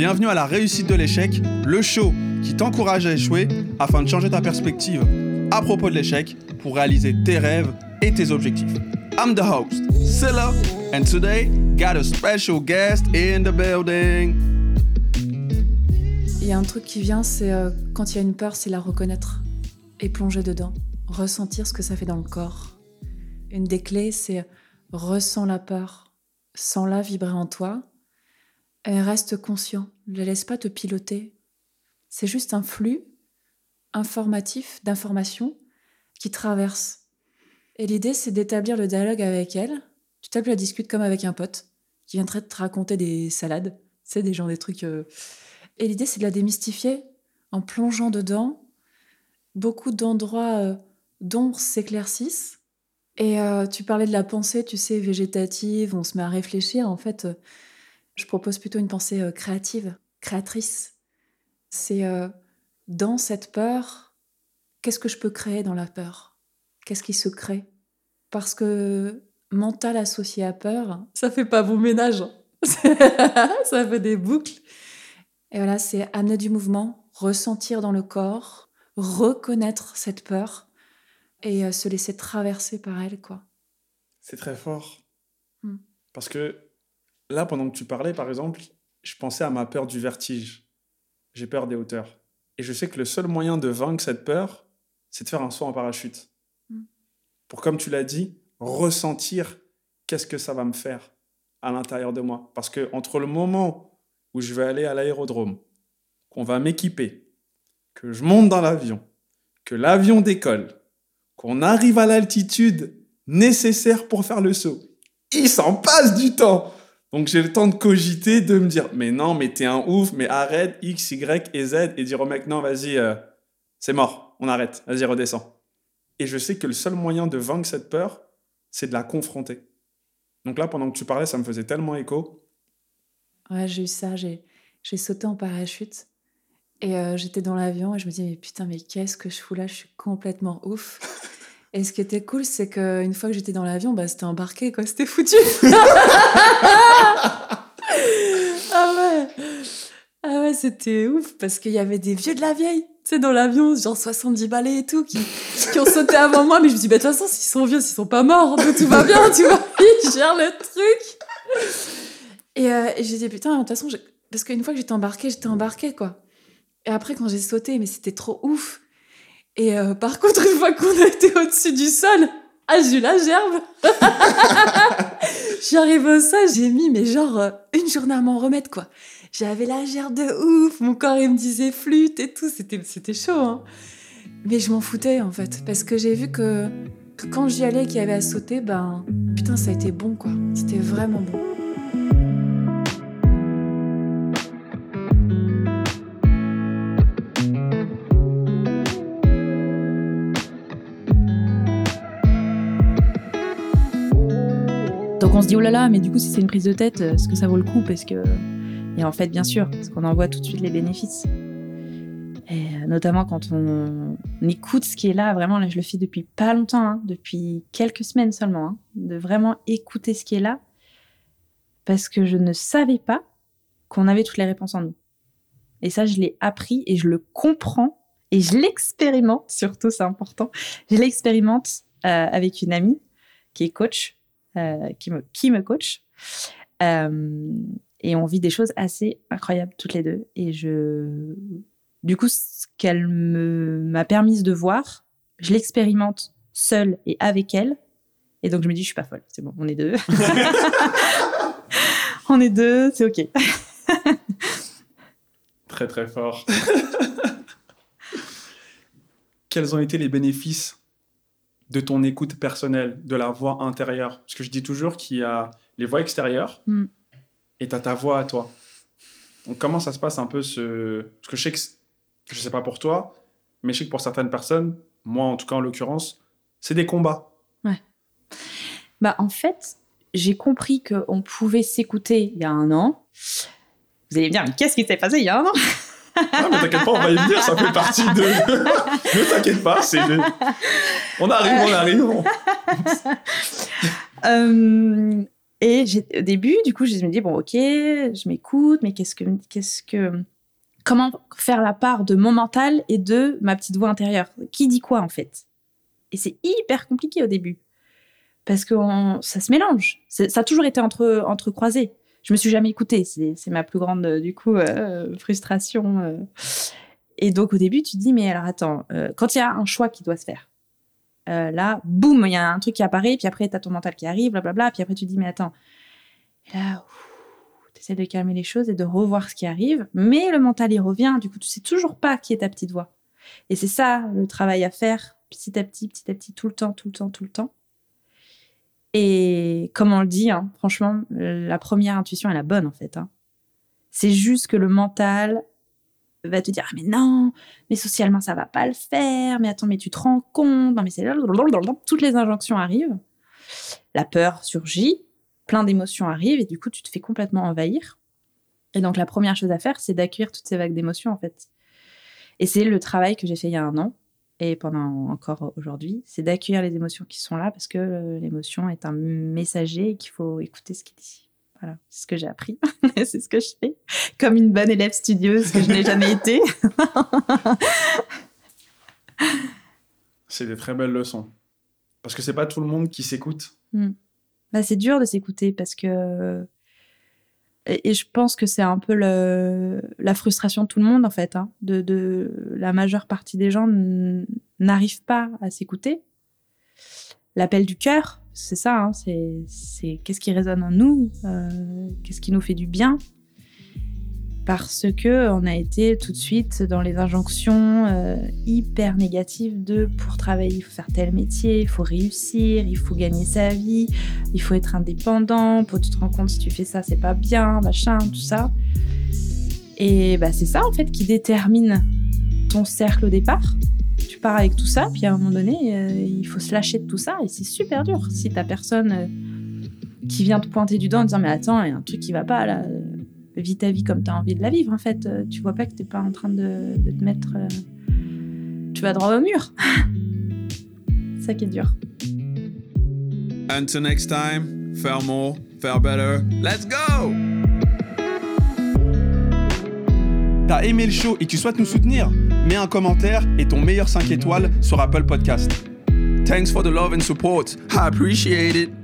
Bienvenue à la réussite de l'échec, le show qui t'encourage à échouer afin de changer ta perspective à propos de l'échec pour réaliser tes rêves et tes objectifs. I'm the host, Silla, and today got a special guest in the building. Il y a un truc qui vient, c'est euh, quand il y a une peur, c'est la reconnaître et plonger dedans, ressentir ce que ça fait dans le corps. Une des clés, c'est ressens la peur, sens-la vibrer en toi et reste conscient, ne la laisse pas te piloter. C'est juste un flux informatif d'informations qui traverse. Et l'idée, c'est d'établir le dialogue avec elle. Tu tapes la discute comme avec un pote qui viendrait te raconter des salades, sais, des gens, des trucs. euh. Et l'idée, c'est de la démystifier en plongeant dedans. Beaucoup d'endroits euh, d'ombre s'éclaircissent. Et euh, tu parlais de la pensée, tu sais, végétative, on se met à réfléchir. En fait, euh, je propose plutôt une pensée euh, créative, créatrice. C'est euh, dans cette peur, qu'est-ce que je peux créer dans la peur? Qu'est-ce qui se crée? Parce que mental associé à peur, ça fait pas bon ménage. ça fait des boucles. Et voilà, c'est amener du mouvement, ressentir dans le corps, reconnaître cette peur et euh, se laisser traverser par elle, quoi. C'est très fort. Hmm. Parce que là, pendant que tu parlais, par exemple, je pensais à ma peur du vertige. J'ai peur des hauteurs. Et je sais que le seul moyen de vaincre cette peur, c'est de faire un saut en parachute. Hmm. Pour, comme tu l'as dit, ressentir qu'est-ce que ça va me faire à l'intérieur de moi. Parce que entre le moment où je vais aller à l'aérodrome, qu'on va m'équiper, que je monte dans l'avion, que l'avion décolle, qu'on arrive à l'altitude nécessaire pour faire le saut, il s'en passe du temps. Donc j'ai le temps de cogiter, de me dire, mais non, mais t'es un ouf, mais arrête X, Y et Z, et dire au mec, non, vas-y, euh, c'est mort, on arrête, vas-y, redescends. Et je sais que le seul moyen de vaincre cette peur, c'est de la confronter. Donc là, pendant que tu parlais, ça me faisait tellement écho. Ouais, j'ai eu ça, j'ai, j'ai sauté en parachute et euh, j'étais dans l'avion et je me dis mais putain mais qu'est-ce que je fous là, je suis complètement ouf. Et ce qui était cool, c'est qu'une fois que j'étais dans l'avion, bah, c'était embarqué, quoi, c'était foutu. ah ouais, ah ouais, c'était ouf parce qu'il y avait des vieux de la vieille, tu sais, dans l'avion, genre 70 balais et tout, qui, ont sauté avant moi, mais je me dis, bah, de toute façon, s'ils sont vieux, s'ils sont pas morts, tout va bien, tu vois, ils gèrent le truc. Et, euh, et j'ai putain, de toute façon, parce qu'une fois que j'étais embarquée, j'étais embarquée, quoi. Et après, quand j'ai sauté, mais c'était trop ouf. Et euh, par contre, une fois qu'on a au-dessus du sol, ah, j'ai eu la gerbe. J'arrive au sol, j'ai mis, mais genre, euh, une journée à m'en remettre, quoi. J'avais la gerbe de ouf, mon corps, il me disait flûte et tout, c'était, c'était chaud, hein. Mais je m'en foutais, en fait, parce que j'ai vu que, quand j'y allais qu'il y avait à sauter, ben, putain, ça a été bon, quoi. C'était vraiment bon. On se dit oh là là, mais du coup si c'est une prise de tête, est-ce que ça vaut le coup? Parce que et en fait bien sûr, parce qu'on en voit tout de suite les bénéfices. Et euh, notamment quand on, écoute ce qui est là, vraiment là je le fais depuis pas longtemps, hein, depuis quelques semaines seulement, hein, de vraiment écouter ce qui est là, parce que je ne savais pas qu'on avait toutes les réponses en nous. Et ça je l'ai appris et je le comprends et je l'expérimente surtout, c'est important. Je l'expérimente euh, avec une amie qui est coach euh, qui, me, qui me coach. Euh, et on vit des choses assez incroyables toutes les deux. Et je, du coup, ce qu'elle me- m'a permise de voir, je l'expérimente seule et avec elle. Et donc je me dis, je suis pas folle. C'est bon, on est deux. on est deux, c'est ok. Très très fort. Quels ont été les bénéfices de ton écoute personnelle, de la voix intérieure Parce que je dis toujours qu'il y a les voix extérieures Mm. et tu as ta voix à toi. Donc comment ça se passe un peu ce... Parce que je sais que, je sais pas pour toi, mais je sais que pour certaines personnes, moi en tout cas en l'occurrence, c'est des combats. Bah, en fait, j'ai compris qu'on pouvait s'écouter il y a un an. Vous allez me dire, mais qu'est-ce qui s'est passé il y a un an? Ah, mais t'inquiète pas, on va y venir, ça fait partie de. ne t'inquiète pas, c'est. On arrive, on arrive. Euh, Et au début, du coup, je me dis bon, ok, je m'écoute, mais qu'est-ce que, qu'est-ce que, comment faire la part de mon mental et de ma petite voix intérieure? Qui dit quoi en fait? Et c'est hyper compliqué au début parce que ça se mélange. Ça a toujours été entre entre croisés. Je me suis jamais écoutée. C'est ma plus grande du coup euh, frustration. Euh. Et donc au début, tu dis mais alors attends, euh, quand il y a un choix qui doit se faire, là, boum, il y a un truc qui apparaît, puis après tu as ton mental qui arrive, blablabla, puis après tu dis mais attends, et là, tu essaies de calmer les choses et de revoir ce qui arrive, mais le mental il revient, du coup tu sais toujours pas qui est ta petite voix. Et c'est ça le travail à faire petit à petit, petit à petit, tout le temps, tout le temps, tout le temps. Et comme on le dit, hein, franchement, la première intuition est la bonne en fait. Hein. C'est juste que le mental va te dire ah mais non, mais socialement ça va pas le faire, mais attends mais tu te rends compte, non mais c'est toutes les injonctions arrivent, la peur surgit, plein d'émotions arrivent et du coup tu te fais complètement envahir. Et donc la première chose à faire c'est d'accueillir toutes ces vagues d'émotions en fait. Et c'est le travail que j'ai fait il y a un an et pendant encore aujourd'hui, c'est d'accueillir les émotions qui sont là parce que euh, l'émotion est un messager et qu'il faut écouter ce qu'il dit. Voilà, c'est ce que j'ai appris, c'est ce que je fais, comme une bonne élève studieuse que je n'ai jamais été. c'est des très belles leçons, parce que c'est pas tout le monde qui s'écoute. Hmm. Bah, c'est dur de s'écouter parce que et, je pense que c'est un peu la frustration de tout le monde, en fait. Hein, de, de, la majeure partie des gens n'arrivent pas à s'écouter. L'appel du cœur, c'est ça. Hein, c'est qu'est-ce qui résonne en nous, euh, qu'est-ce qui nous fait du bien parce que on a été tout de suite dans les injonctions euh, hyper négatives de pour travailler il faut faire tel métier, il faut réussir, il faut gagner sa vie, il faut être indépendant, pour tu te rends compte si tu fais ça c'est pas bien, machin, tout ça. Et bah c'est ça en fait qui détermine ton cercle au départ. Tu pars avec tout ça, puis à un moment donné, euh, il faut se lâcher de tout ça et c'est super dur si t'as personne euh, qui vient te pointer du doigt en disant mais attends, il y a un truc qui va pas là vis ta vie comme tu as envie de la vivre, en fait. Euh, tu vois pas que t'es pas en train de, te mettre. Euh, tu vas droit au mur. C'est ça qui est dur. Until next time, faire more, faire better. Let's go! T'as aimé le show et tu souhaites nous soutenir? Mets un commentaire et ton meilleur 5 étoiles sur Apple Podcast. Thanks for the love and support. I appreciate it.